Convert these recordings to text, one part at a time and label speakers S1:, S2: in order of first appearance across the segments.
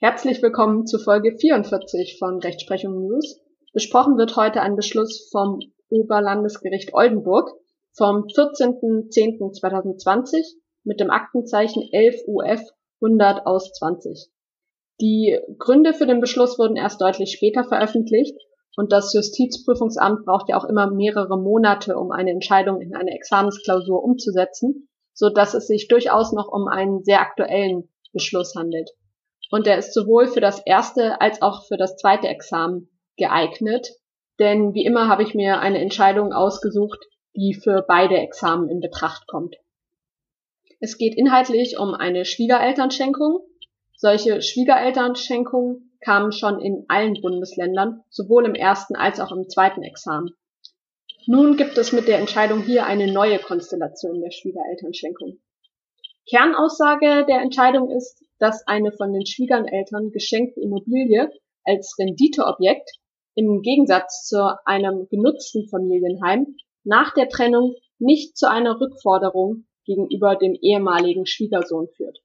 S1: Herzlich willkommen zu Folge 44 von Rechtsprechung News. Besprochen wird heute ein Beschluss vom Oberlandesgericht Oldenburg vom 14.10.2020 mit dem Aktenzeichen 11 UF 100 aus 20. Die Gründe für den Beschluss wurden erst deutlich später veröffentlicht und das Justizprüfungsamt braucht ja auch immer mehrere Monate, um eine Entscheidung in eine Examensklausur umzusetzen, so dass es sich durchaus noch um einen sehr aktuellen Beschluss handelt und der ist sowohl für das erste als auch für das zweite Examen geeignet. Denn wie immer habe ich mir eine Entscheidung ausgesucht, die für beide Examen in Betracht kommt. Es geht inhaltlich um eine Schwiegerelternschenkung. Solche Schwiegerelternschenkungen kamen schon in allen Bundesländern, sowohl im ersten als auch im zweiten Examen. Nun gibt es mit der Entscheidung hier eine neue Konstellation der Schwiegerelternschenkung. Kernaussage der Entscheidung ist, dass eine von den Schwiegereltern geschenkte Immobilie als Renditeobjekt im Gegensatz zu einem genutzten Familienheim nach der Trennung nicht zu einer Rückforderung gegenüber dem ehemaligen Schwiegersohn führt.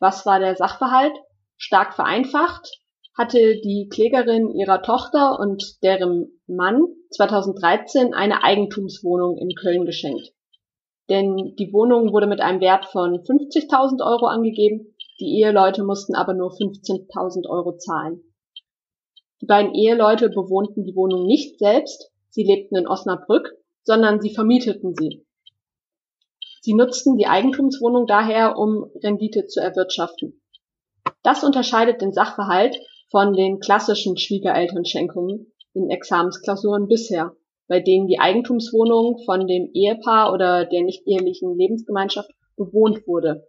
S1: Was war der Sachverhalt? Stark vereinfacht hatte die Klägerin ihrer Tochter und deren Mann 2013 eine Eigentumswohnung in Köln geschenkt denn die Wohnung wurde mit einem Wert von 50.000 Euro angegeben, die Eheleute mussten aber nur 15.000 Euro zahlen. Die beiden Eheleute bewohnten die Wohnung nicht selbst, sie lebten in Osnabrück, sondern sie vermieteten sie. Sie nutzten die Eigentumswohnung daher, um Rendite zu erwirtschaften. Das unterscheidet den Sachverhalt von den klassischen Schwiegerelternschenkungen in Examensklausuren bisher bei denen die Eigentumswohnung von dem Ehepaar oder der nicht ehelichen Lebensgemeinschaft bewohnt wurde.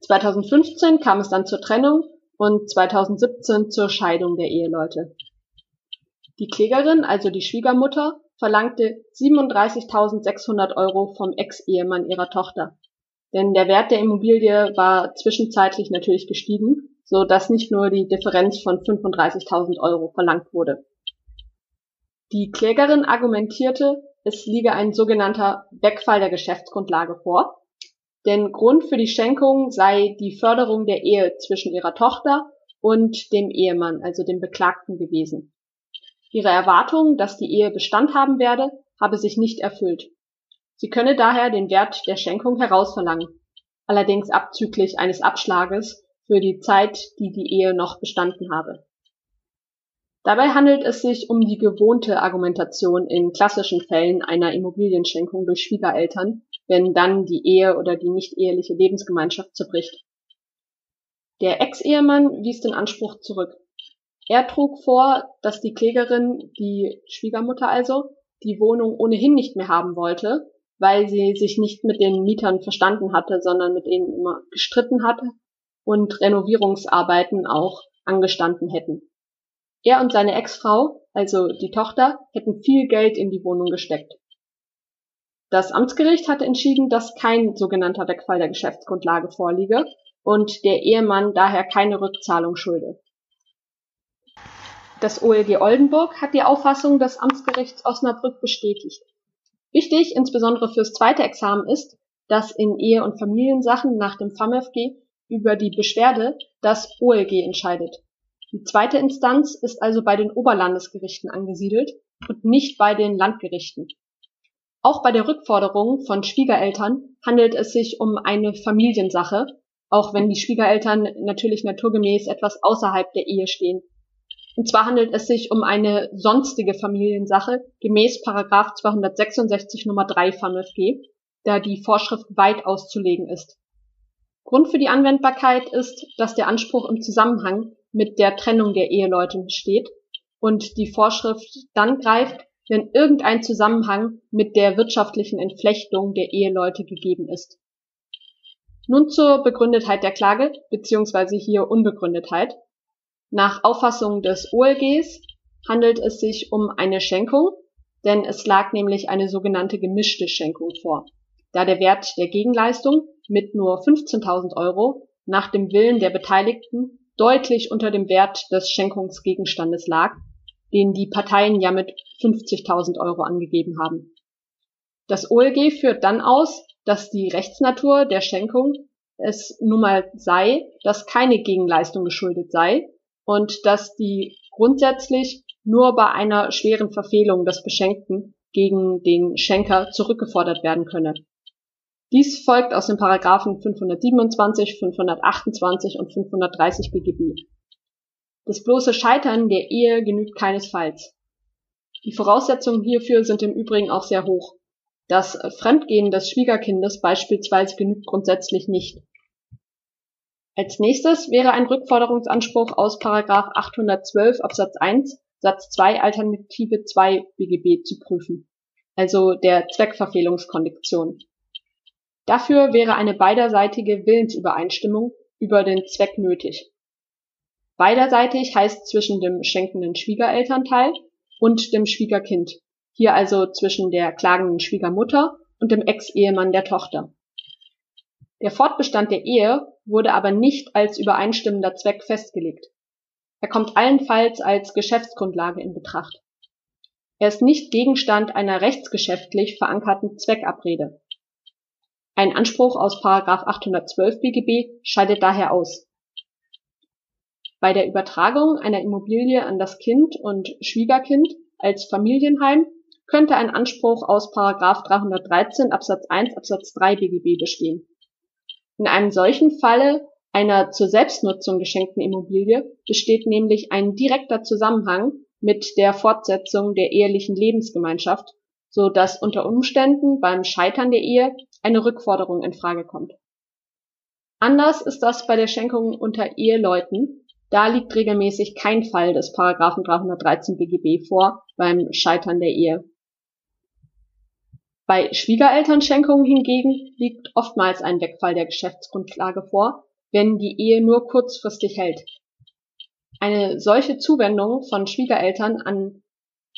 S1: 2015 kam es dann zur Trennung und 2017 zur Scheidung der Eheleute. Die Klägerin, also die Schwiegermutter, verlangte 37.600 Euro vom Ex-Ehemann ihrer Tochter. Denn der Wert der Immobilie war zwischenzeitlich natürlich gestiegen, so dass nicht nur die Differenz von 35.000 Euro verlangt wurde. Die Klägerin argumentierte, es liege ein sogenannter Wegfall der Geschäftsgrundlage vor, denn Grund für die Schenkung sei die Förderung der Ehe zwischen ihrer Tochter und dem Ehemann, also dem Beklagten gewesen. Ihre Erwartung, dass die Ehe Bestand haben werde, habe sich nicht erfüllt. Sie könne daher den Wert der Schenkung herausverlangen, allerdings abzüglich eines Abschlages für die Zeit, die die Ehe noch bestanden habe. Dabei handelt es sich um die gewohnte Argumentation in klassischen Fällen einer Immobilienschenkung durch Schwiegereltern, wenn dann die Ehe oder die nicht-eheliche Lebensgemeinschaft zerbricht. Der Ex-Ehemann wies den Anspruch zurück. Er trug vor, dass die Klägerin, die Schwiegermutter also, die Wohnung ohnehin nicht mehr haben wollte, weil sie sich nicht mit den Mietern verstanden hatte, sondern mit ihnen immer gestritten hatte und Renovierungsarbeiten auch angestanden hätten. Er und seine Ex-Frau, also die Tochter, hätten viel Geld in die Wohnung gesteckt. Das Amtsgericht hatte entschieden, dass kein sogenannter Wegfall der Geschäftsgrundlage vorliege und der Ehemann daher keine Rückzahlung schulde. Das OLG Oldenburg hat die Auffassung des Amtsgerichts Osnabrück bestätigt. Wichtig, insbesondere fürs zweite Examen ist, dass in Ehe- und Familiensachen nach dem FAMFG über die Beschwerde das OLG entscheidet. Die zweite Instanz ist also bei den Oberlandesgerichten angesiedelt und nicht bei den Landgerichten. Auch bei der Rückforderung von Schwiegereltern handelt es sich um eine Familiensache, auch wenn die Schwiegereltern natürlich naturgemäß etwas außerhalb der Ehe stehen. Und zwar handelt es sich um eine sonstige Familiensache gemäß Paragraph 266 Nummer 3 FamFG, da die Vorschrift weit auszulegen ist. Grund für die Anwendbarkeit ist, dass der Anspruch im Zusammenhang mit der Trennung der Eheleute steht und die Vorschrift dann greift, wenn irgendein Zusammenhang mit der wirtschaftlichen Entflechtung der Eheleute gegeben ist. Nun zur Begründetheit der Klage bzw. hier Unbegründetheit. Nach Auffassung des OLGs handelt es sich um eine Schenkung, denn es lag nämlich eine sogenannte gemischte Schenkung vor, da der Wert der Gegenleistung mit nur 15.000 Euro nach dem Willen der Beteiligten deutlich unter dem Wert des Schenkungsgegenstandes lag, den die Parteien ja mit 50.000 Euro angegeben haben. Das OLG führt dann aus, dass die Rechtsnatur der Schenkung es nun mal sei, dass keine Gegenleistung geschuldet sei und dass die grundsätzlich nur bei einer schweren Verfehlung des Beschenkten gegen den Schenker zurückgefordert werden könne. Dies folgt aus den Paragraphen 527, 528 und 530 BGB. Das bloße Scheitern der Ehe genügt keinesfalls. Die Voraussetzungen hierfür sind im Übrigen auch sehr hoch. Das Fremdgehen des Schwiegerkindes beispielsweise genügt grundsätzlich nicht. Als nächstes wäre ein Rückforderungsanspruch aus Paragraph 812 Absatz 1 Satz 2 Alternative 2 BGB zu prüfen, also der Zweckverfehlungskondition. Dafür wäre eine beiderseitige Willensübereinstimmung über den Zweck nötig. Beiderseitig heißt zwischen dem schenkenden Schwiegerelternteil und dem Schwiegerkind, hier also zwischen der klagenden Schwiegermutter und dem Ex-Ehemann der Tochter. Der Fortbestand der Ehe wurde aber nicht als übereinstimmender Zweck festgelegt. Er kommt allenfalls als Geschäftsgrundlage in Betracht. Er ist nicht Gegenstand einer rechtsgeschäftlich verankerten Zweckabrede. Ein Anspruch aus 812 BGB scheidet daher aus. Bei der Übertragung einer Immobilie an das Kind und Schwiegerkind als Familienheim könnte ein Anspruch aus 313 Absatz 1 Absatz 3 BGB bestehen in einem solchen Falle einer zur Selbstnutzung geschenkten Immobilie besteht nämlich ein direkter Zusammenhang mit der Fortsetzung der ehelichen Lebensgemeinschaft, so dass unter Umständen beim Scheitern der Ehe eine Rückforderung in Frage kommt. Anders ist das bei der Schenkung unter Eheleuten. Da liegt regelmäßig kein Fall des Paragraphen 313 BGB vor beim Scheitern der Ehe. Bei Schwiegerelternschenkungen hingegen liegt oftmals ein Wegfall der Geschäftsgrundlage vor, wenn die Ehe nur kurzfristig hält. Eine solche Zuwendung von Schwiegereltern an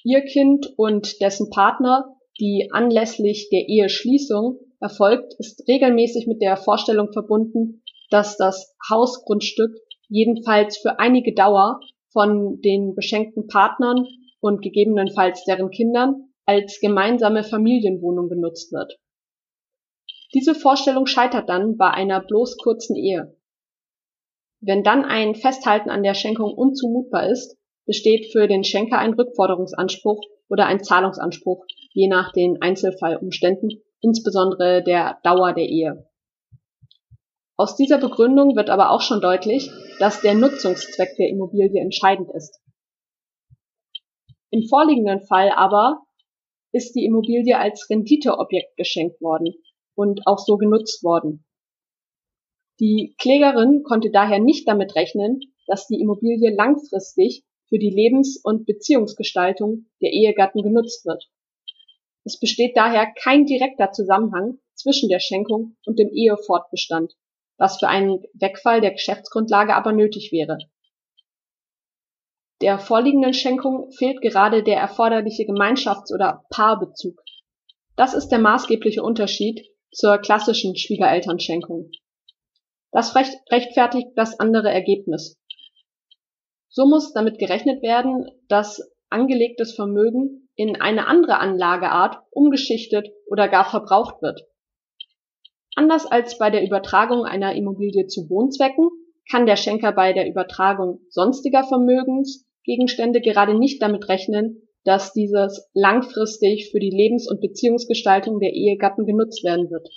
S1: ihr Kind und dessen Partner, die anlässlich der Eheschließung erfolgt, ist regelmäßig mit der Vorstellung verbunden, dass das Hausgrundstück jedenfalls für einige Dauer von den beschenkten Partnern und gegebenenfalls deren Kindern als gemeinsame Familienwohnung genutzt wird. Diese Vorstellung scheitert dann bei einer bloß kurzen Ehe. Wenn dann ein Festhalten an der Schenkung unzumutbar ist, besteht für den Schenker ein Rückforderungsanspruch oder ein Zahlungsanspruch, je nach den Einzelfallumständen, insbesondere der Dauer der Ehe. Aus dieser Begründung wird aber auch schon deutlich, dass der Nutzungszweck der Immobilie entscheidend ist. Im vorliegenden Fall aber ist die Immobilie als Renditeobjekt geschenkt worden und auch so genutzt worden. Die Klägerin konnte daher nicht damit rechnen, dass die Immobilie langfristig für die Lebens- und Beziehungsgestaltung der Ehegatten genutzt wird. Es besteht daher kein direkter Zusammenhang zwischen der Schenkung und dem Ehefortbestand, was für einen Wegfall der Geschäftsgrundlage aber nötig wäre. Der vorliegenden Schenkung fehlt gerade der erforderliche Gemeinschafts oder Paarbezug. Das ist der maßgebliche Unterschied zur klassischen Schwiegerelternschenkung. Das rechtfertigt das andere Ergebnis. So muss damit gerechnet werden, dass angelegtes Vermögen in eine andere Anlageart umgeschichtet oder gar verbraucht wird. Anders als bei der Übertragung einer Immobilie zu Wohnzwecken kann der Schenker bei der Übertragung sonstiger Vermögens Gegenstände gerade nicht damit rechnen, dass dieses langfristig für die Lebens- und Beziehungsgestaltung der Ehegatten genutzt werden wird.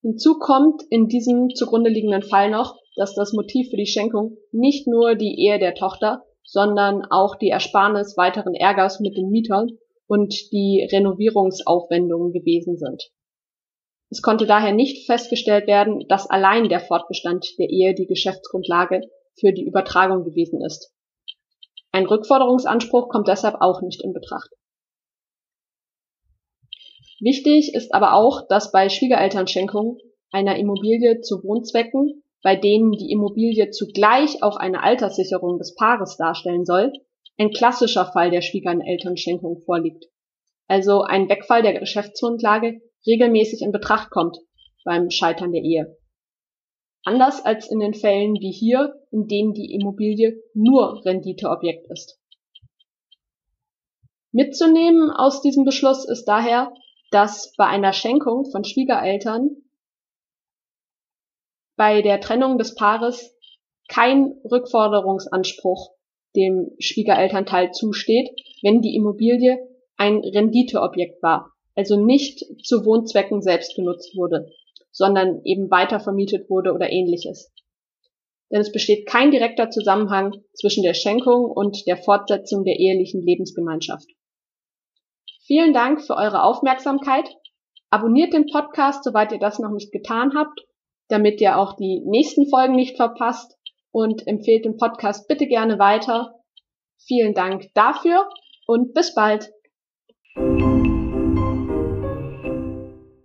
S1: Hinzu kommt in diesem zugrunde liegenden Fall noch, dass das Motiv für die Schenkung nicht nur die Ehe der Tochter, sondern auch die Ersparnis weiteren Ärgers mit den Mietern und die Renovierungsaufwendungen gewesen sind. Es konnte daher nicht festgestellt werden, dass allein der Fortbestand der Ehe die Geschäftsgrundlage für die Übertragung gewesen ist. Ein Rückforderungsanspruch kommt deshalb auch nicht in Betracht. Wichtig ist aber auch, dass bei Schwiegerelternschenkungen einer Immobilie zu Wohnzwecken, bei denen die Immobilie zugleich auch eine Alterssicherung des Paares darstellen soll, ein klassischer Fall der Schwiegerelternschenkung vorliegt. Also ein Wegfall der Geschäftsgrundlage regelmäßig in Betracht kommt beim Scheitern der Ehe. Anders als in den Fällen wie hier, in denen die Immobilie nur Renditeobjekt ist. Mitzunehmen aus diesem Beschluss ist daher, dass bei einer Schenkung von Schwiegereltern bei der Trennung des Paares kein Rückforderungsanspruch dem Schwiegerelternteil zusteht, wenn die Immobilie ein Renditeobjekt war, also nicht zu Wohnzwecken selbst genutzt wurde, sondern eben weiter vermietet wurde oder ähnliches. Denn es besteht kein direkter Zusammenhang zwischen der Schenkung und der Fortsetzung der ehelichen Lebensgemeinschaft. Vielen Dank für eure Aufmerksamkeit. Abonniert den Podcast, soweit ihr das noch nicht getan habt, damit ihr auch die nächsten Folgen nicht verpasst und empfehlt den Podcast bitte gerne weiter. Vielen Dank dafür und bis bald.